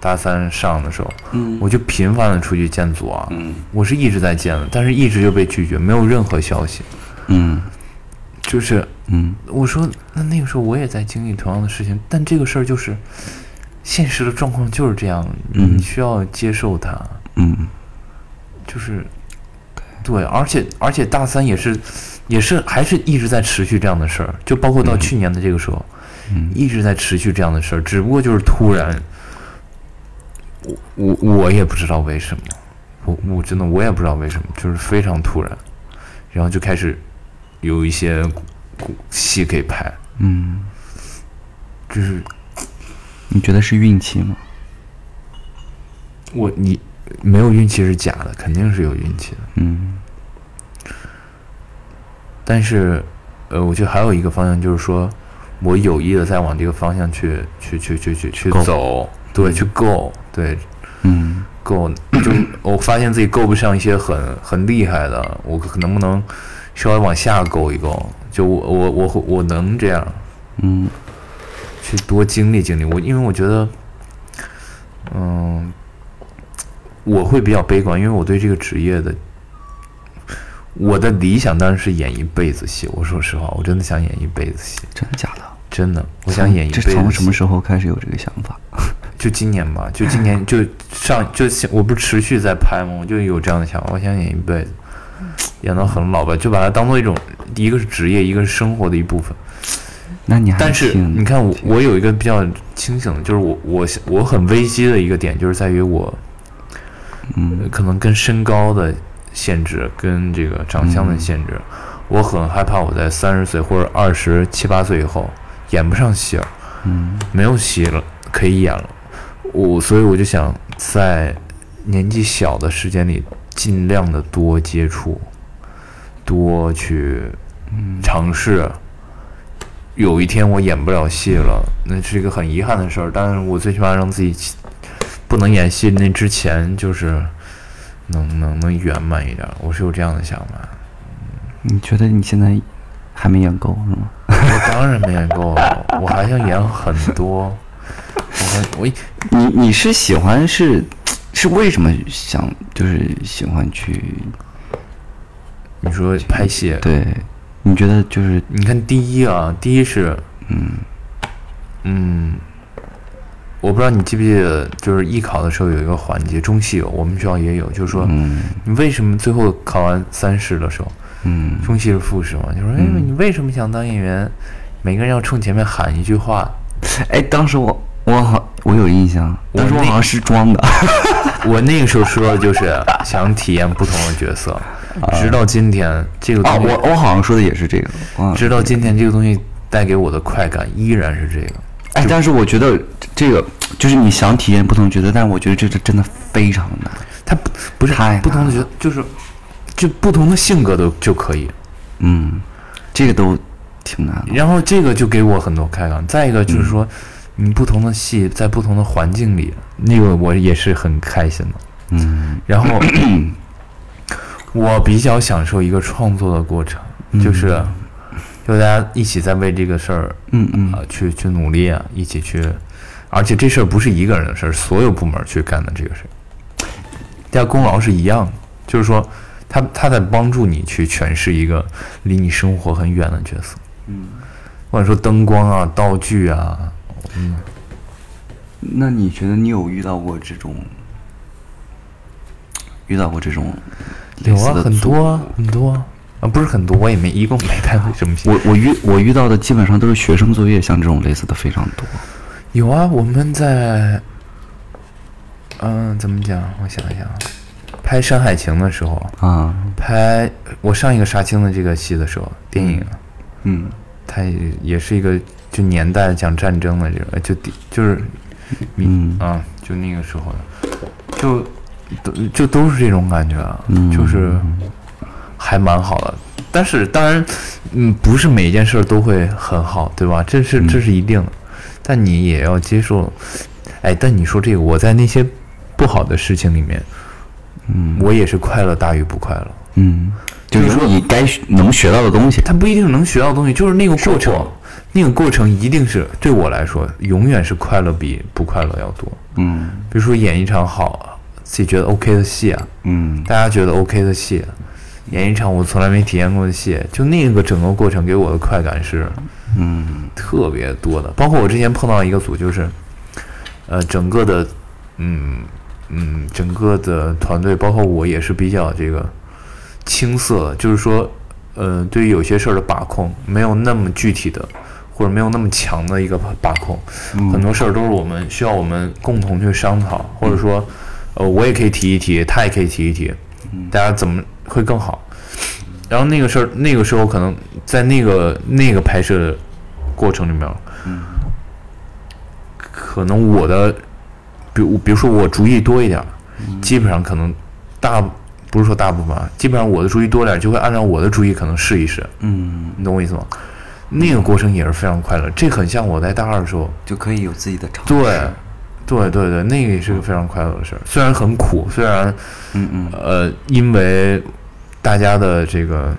大三上的时候，
嗯。
我就频繁的出去见组啊，
嗯。
我是一直在见的，但是一直就被拒绝，没有任何消息。
嗯。
就是
嗯。
我说，那那个时候我也在经历同样的事情，但这个事儿就是现实的状况就是这样，
嗯。
你需要接受它，
嗯。
就是对，而且而且大三也是也是还是一直在持续这样的事儿，就包括到去年的这个时候，
嗯。
一直在持续这样的事儿，只不过就是突然，我我我也不知道为什么，我我真的我也不知道为什么，就是非常突然，然后就开始有一些戏给拍，
嗯，
就是
你觉得是运气吗？
我你没有运气是假的，肯定是有运气的。
嗯。
但是，呃，我觉得还有一个方向就是说，我有意的在往这个方向去去去去去去走，对，去够，对，
嗯。
够，就我发现自己够不上一些很很厉害的，我可能不能稍微往下够一够？就我我我我能这样。
嗯
去多经历经历。我因为我觉得，嗯，我会比较悲观，因为我对这个职业的。我的理想当然是演一辈子戏。我说实话，我真的想演一辈子戏，
真的假的？
真的，我想演一辈子戏。
这从什么时候开始有这个想法？
就今年吧，就今年 就上就想我不是持续在拍吗？我就有这样的想法，我想演一辈子，演到很老吧，就把它当做一种，一个是职业，一个是生活的一部分。
那你还
但是
挺
你看我，我有一个比较清醒的，就是我我我很危机的一个点，就是在于我，
嗯
可能跟身高的限制，跟这个长相的限制，我很害怕我在三十岁或者二十七八岁以后演不上戏了。
嗯
没有戏了，可以演了。我所以我就想在年纪小的时间里，尽量的多接触，多去尝试。有一天我演不了戏了，那是一个很遗憾的事儿。但是我最起码让自己不能演戏那之前，就是能能能圆满一点。我是有这样的想法。
你觉得你现在还没演够是吗？
我当然没演够了，我还想演很多。我还我
你你是喜欢是是为什么想就是喜欢去
你说拍戏，
对？你觉得就是
你看第一啊，第一是，嗯。嗯我不知道你记不记得，就是艺考的时候有一个环节，中戏有，我们学校也有，就是说，
嗯。
你为什么最后考完三试的时候，
嗯。
中戏是复试嘛，就说，哎，你为什么想当演员？每个人要冲前面喊一句话，
哎，当时我我好我有印象，当时我好像是装的。
我那个时候说的就是想体验不同的角色，直到今天这个
啊，
东西，
我我好像说的也是这个。啊，
直到今天这个东西带给我的快感依然是这个。
哎，但是我觉得这个就是你想体验不同的角色，但是我觉得这个真的非常难。
它不不是
太
不同的
难
角，就是就不同的性格都就可以。
嗯，这个都挺难。
然后这个就给我很多快感。再一个就是说，你不同的戏在不同的环境里，那个我也是很开心的。
嗯
然后 我比较享受一个创作的过程，就是就大家一起在为这个事儿
嗯嗯。
啊、去去努力啊，一起去，而且这事儿不是一个人的事儿，所有部门去干的这个事儿，大家功劳是一样的，就是说他他在帮助你去诠释一个离你生活很远的角色，嗯，或者说灯光啊、道具啊，嗯。
那你觉得你有遇到过这种遇到过这种类
有啊，很多啊，很多啊，啊不是很多，我也没一共没带过什么戏。
我我遇我遇到的基本上都是学生作业，像这种类似的非常多。
有啊，我们在，嗯、怎么讲？我想一想，拍《山海情》的时候，
啊，
拍我上一个杀青的这个戏的时候，电影，
嗯
它也也是一个就年代讲战争的这个，呃就地就是，
嗯
啊，就那个时候的，就都就都是这种感觉啊，
嗯
就是还蛮好的。但是当然，嗯，不是每一件事儿都会很好，对吧？这是这是一定的，但你也要接受。哎，但你说这个，我在那些不好的事情里面，
嗯
我也是快乐大于不快乐。
嗯，就是说你该能学到的东西。
他不一定能学到东西，就是那个过程，那个过程一定是对我来说，永远是快乐比不快乐要多。
嗯
比如说演一场好，自己觉得 OK 的戏啊，
嗯。
大家觉得 OK 的戏，演一场我从来没体验过的戏，就那个整个过程给我的快感是
嗯。
特别多的。包括我之前碰到一个组，就是，呃，整个的，嗯嗯，整个的团队，包括我也是比较这个青涩的，就是说，呃，对于有些事儿的把控没有那么具体的，或者没有那么强的一个把控，很多事儿都是我们需要我们共同去商讨，或者说，呃，我也可以提一提，他也可以提一提，大家怎么会更好？然后那个事儿，那个时候可能在那个那个拍摄的过程里面，可能我的，比如比如说我主意多一点儿，基本上可能大不是说大部分啊，基本上我的主意多点儿，就会按照我的主意可能试一试，
嗯，
你懂我意思吗？那个过程也是非常快乐，这很像我在大二的时候，
就可以有自己的尝试。
对，对对对，那个也是个非常快乐的事儿，虽然很苦，虽然
嗯嗯。
呃因为大家的这个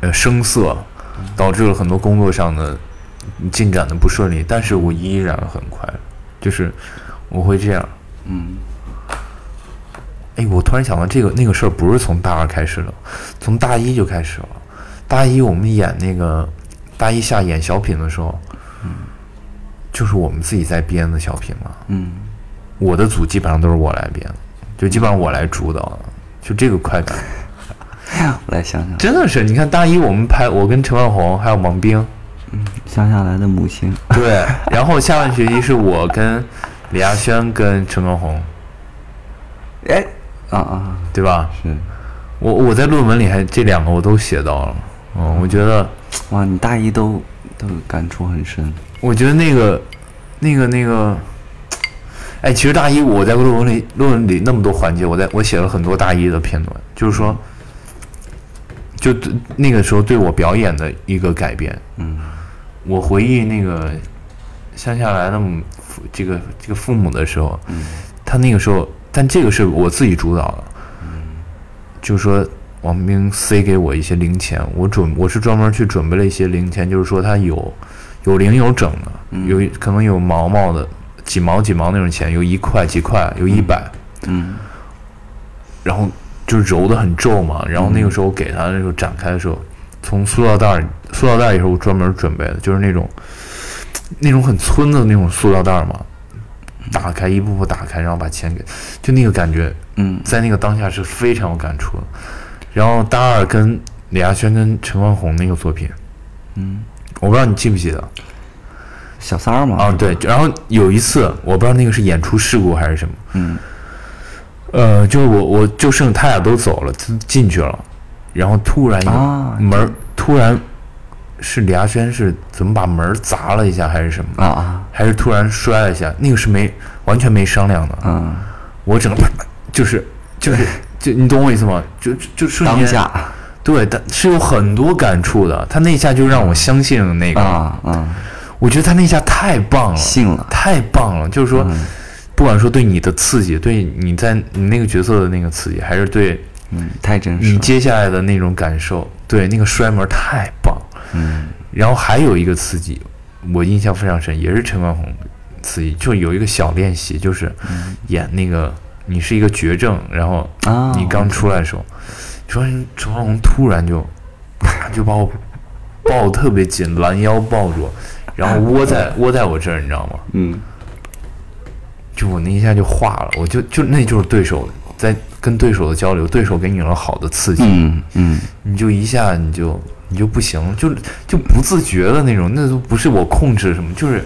呃声色，导致了很多工作上的进展的不顺利，但是我依然很快乐，就是我会这样。
嗯。
哎，我突然想到这个那个事儿不是从大二开始的，从大一就开始了。大一我们演那个大一下演小品的时候，就是我们自己在编的小品嘛。
嗯，
我的组基本上都是我来编，就基本上我来主导的，就这个快感，
我来想想，
真的是。你看大一我们拍，我跟陈万红还有王冰，嗯
乡下来的母亲。
对，然后下半学期是我跟李亚轩跟陈万红，
哎，啊啊，
对吧？
是，
我我在论文里还这两个我都写到了，嗯，我觉得。
哇，你大一都都感触很深。
我觉得那个、那个、那个，哎，其实大一我在论文里论文里那么多环节，我在我写了很多大一的片段，就是说，就对那个时候对我表演的一个改变。
嗯
我回忆那个乡下来的母父这个这个父母的时候，
嗯
他那个时候，但这个是我自己主导的，嗯就是说王兵塞给我一些零钱，我准我是专门去准备了一些零钱，就是说他有有零有整的，有可能有毛毛的几毛几毛那种钱，有一块几块，有一百、
嗯。
然后就揉的很皱嘛，然后那个时候给他的时候展开的时候，从塑料袋儿塑料袋儿也是我专门准备的，就是那种那种很村的那种塑料袋儿嘛，打开一步步打开，然后把钱给，就那个感觉，
嗯。
在那个当下是非常有感触的。然后大二跟李亚轩跟陈冠宏那个作品，
嗯，
我不知道你记不记得
小三儿嘛。
啊？对，然后有一次我不知道那个是演出事故还是什么，
嗯
呃，就是我我就剩他俩都走了，进进去了，然后突然有
啊
门儿、突然是李亚轩是怎么把门儿砸了一下还是什么，
啊啊
还是突然摔了一下，那个是没完全没商量的，
嗯，
我整个就是就是就你懂我意思吗？就就就瞬间
当下
对，但是有很多感触的，他那一下就让我相信了那个，
啊啊，
我觉得他那一下太棒了，
信了。
太棒了，就是说。
嗯
不管说对你的刺激，对你在你那个角色的那个刺激，还是对
嗯，太真实。
你接下来的那种感受，对那个摔门太棒。
嗯
然后还有一个刺激，我印象非常深，也是陈冠宏刺激，就有一个小练习，就是演那个你是一个绝症，然后
啊，
你刚出来的时候，说陈冠宏突然就啪就把我抱得特别紧，拦腰抱住，然后窝在 窝在我这儿，你知道吗？
嗯
就我那一下就化了，我就就那就是对手在跟对手的交流，对手给你了好的刺激，
嗯嗯
你就一下你就你就不行，就就不自觉的那种，那都不是我控制什么，就是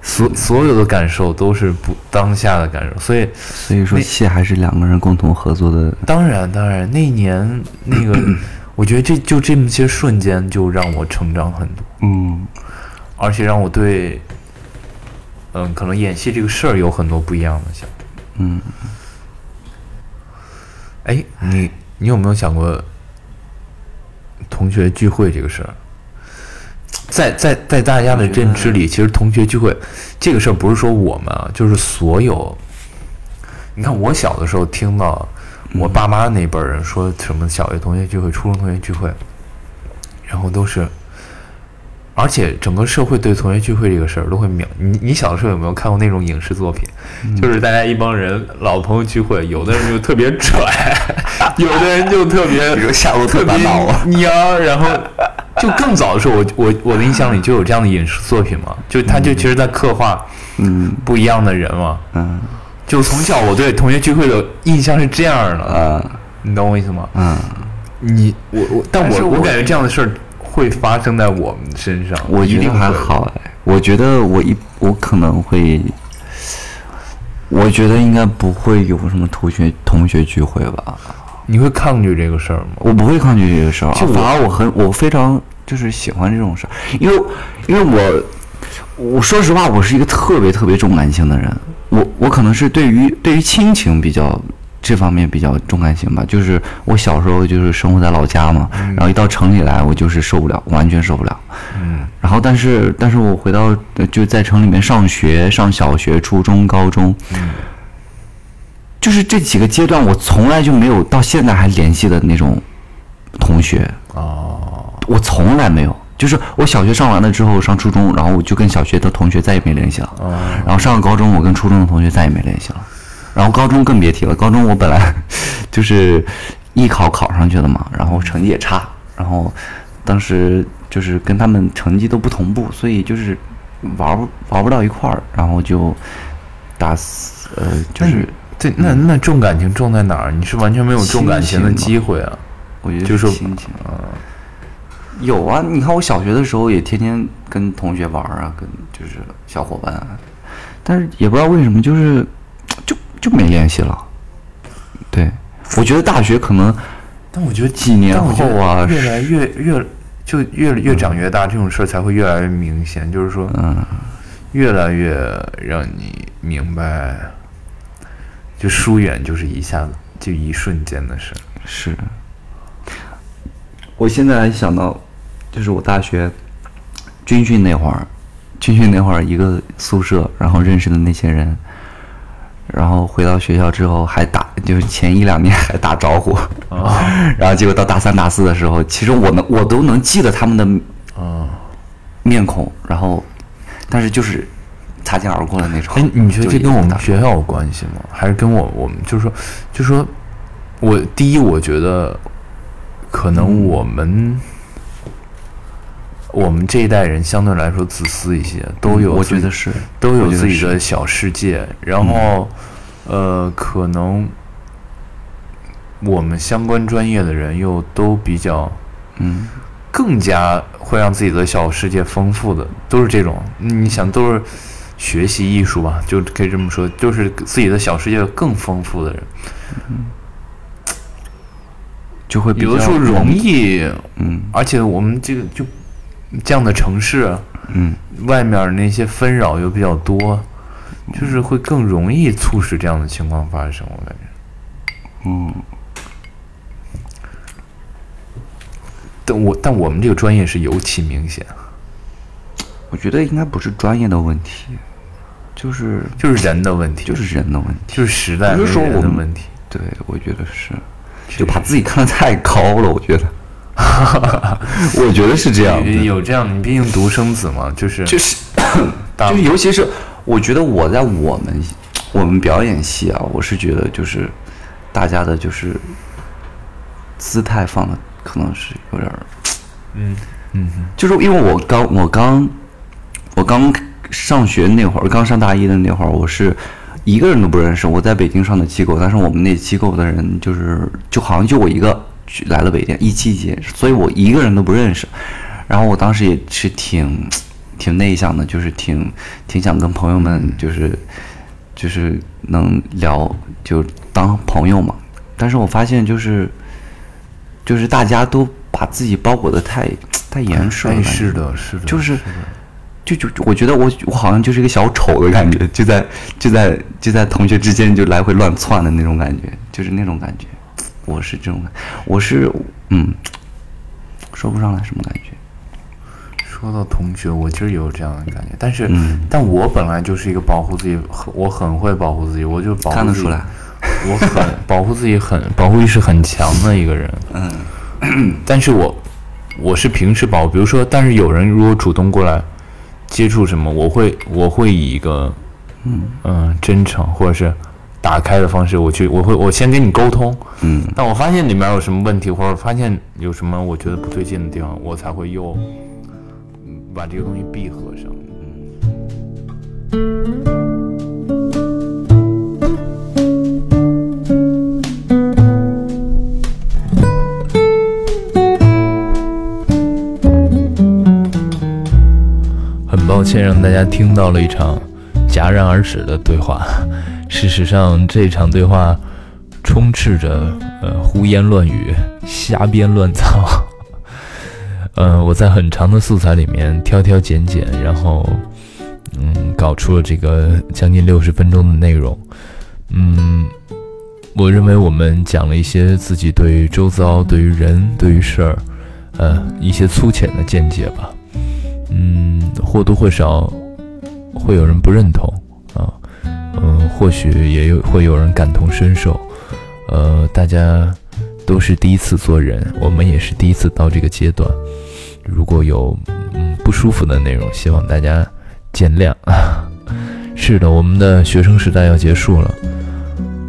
所所有的感受都是不当下的感受，所以
所以说戏还是两个人共同合作的。
当然当然那一年那个，我觉得这就这么些瞬间就让我成长很多，
嗯
而且让我对，嗯，可能演戏这个事儿有很多不一样的想法。
嗯，
哎，你你有没有想过同学聚会这个事儿？在在在大家的认知里，其实同学聚会这个事儿不是说我们啊，就是所有。你看，我小的时候听到我爸妈那辈儿人说什么小学同学聚会、初中同学聚会，然后都是，而且整个社会对同学聚会这个事儿都会秒。你你小的时候有没有看过那种影视作品？就是大家一帮人老朋友聚会，有的人就特别拽，有的人就特别
比如夏洛特烦恼啊
蔫儿，然后就更早的时候，我我我的印象里就有这样的影视作品嘛，就他就其实在刻画
嗯
不一样的人嘛。
嗯
就从小我对同学聚会的印象是这样的，
嗯
你懂我意思吗？
嗯，
你我我，但
我
我我感觉这样的事儿会发生在我们身上，
我
一定还
好哎，我觉得我一我可能会，我觉得应该不会有什么同学同学聚会吧，
你会抗拒这个事儿吗？
我不会抗拒这个事儿，
就
反而我很我非常就是喜欢这种事儿，因为因为我我说实话，我是一个特别特别重感情的人。我我可能是对于对于亲情比较这方面比较重感情吧。就是我小时候就是生活在老家嘛，然后一到城里来，我就是受不了，完全受不了。
嗯
然后但是但是我回到呃就在城里面上学，上小学、初中、高中，就是这几个阶段，我从来就没有到现在还联系的那种同学。
哦，
我从来没有，就是我小学上完了之后上初中，然后我就跟小学的同学再也没联系了。然后上了高中，我跟初中的同学再也没联系了。然后高中更别提了，高中我本来 就是艺考考上去的嘛，然后成绩也差，然后当时就是跟他们成绩都不同步，所以就是玩不玩不到一块儿，然后就大四呃就是
对，那那重感情重在哪儿？你是完全没有重感情的机会啊。
我觉得
就是说
亲情。有啊，你看我小学的时候也天天跟同学玩啊，跟就是小伙伴啊，但是也不知道为什么，就是 就就没联系了。对，我觉得大学可能
但我觉得
几年后啊
越来越越就越越长越大，这种事儿才会越来越明显。就是说，
嗯，
越来越让你明白，就疏远就是一下子就一瞬间的事。
是。我现在想到，就是我大学军训那会儿，军训那会儿一个宿舍，然后认识的那些人，然后回到学校之后还打，就是前一两年还打招呼，然后结果到大三大四的时候，其实我能我都能记得他们的
啊，
面孔，然后但是就是擦肩而过的那种。
哎，你觉得这跟我们学校有关系吗？还是跟我我们就是说，就是说我第一，我觉得可能我们、我们这一代人相对来说自私一些，都有
我觉得是
都有自己的小世界，然后、呃，可能我们相关专业的人又都比较
嗯。
更加会让自己的小世界丰富的，都是这种。你想，都是学习艺术吧，就可以这么说，就是自己的小世界更丰富的人，
就会比较
有的时候容易，
嗯。
而且我们这个就这样的城市，
嗯
外面那些纷扰又比较多，就是会更容易促使这样的情况发生。我感觉，
嗯
但我但我们这个专业是尤其明显，
我觉得应该不是专业的问题，就是
就是人的问题，
就是人的问题。
就是时代
不是说我们
的问题。
对，我觉得是，就把自己看得太高了。我觉得，我觉得是这样
有这样，你毕竟独生子嘛，就是
就是
大
就尤其是我觉得我在我们我们表演系啊，我是觉得就是大家的就是姿态放的可能是有点儿，
嗯嗯
就是因为我刚我刚我刚上学那会儿，刚上大一的那会儿，我是一个人都不认识。我在北京上的机构，但是我们那机构的人就是就好像就我一个去来了北电一七级，所以我一个人都不认识。然后我当时也是挺挺内向的，就是挺挺想跟朋友们就是就是能聊就当朋友嘛。但是我发现就是就是大家都把自己包裹的太太严实了，
哎，是的，是的，
就是
的
就就我觉得我我好像就是一个小丑的感觉，就在就在就在同学之间就来回乱窜的那种感觉，就是那种感觉。我是这种感，我是嗯，说不上来什么感觉。
说到同学，我其实有这样的感觉，但是，
嗯。
但我本来就是一个保护自己，我很会保护自己，我就保护自己。
看得出来，
我很保护自己很保护意识很强的一个人。嗯，但是我我是平时保护，比如说，但是有人如果主动过来接触什么，我会我会以一个嗯。真诚或者是打开的方式，我去我会我先跟你沟通，
嗯
但我发现里面有什么问题，或者发现有什么我觉得不对劲的地方，我才会又嗯把这个东西闭合上。很抱歉让大家听到了一场戛然而止的对话。事实上，这场对话充斥着呃胡言乱语、瞎编乱造。呃，我在很长的素材里面挑挑拣拣，然后嗯，搞出了这个将近六十分钟的内容。嗯，我认为我们讲了一些自己对周遭、对于人、对于事儿，呃，一些粗浅的见解吧。嗯，或多或少会有人不认同，或许也有会有人感同身受。呃，大家都是第一次做人，我们也是第一次到这个阶段。如果有嗯不舒服的内容，希望大家见谅。是的，我们的学生时代要结束了。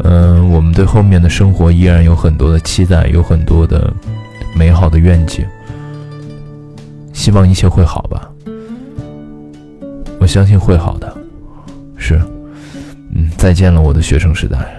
嗯，我们对后面的生活依然有很多的期待，有很多的美好的愿景。希望一切会好吧。我相信会好。嗯，再见了，我的学生时代。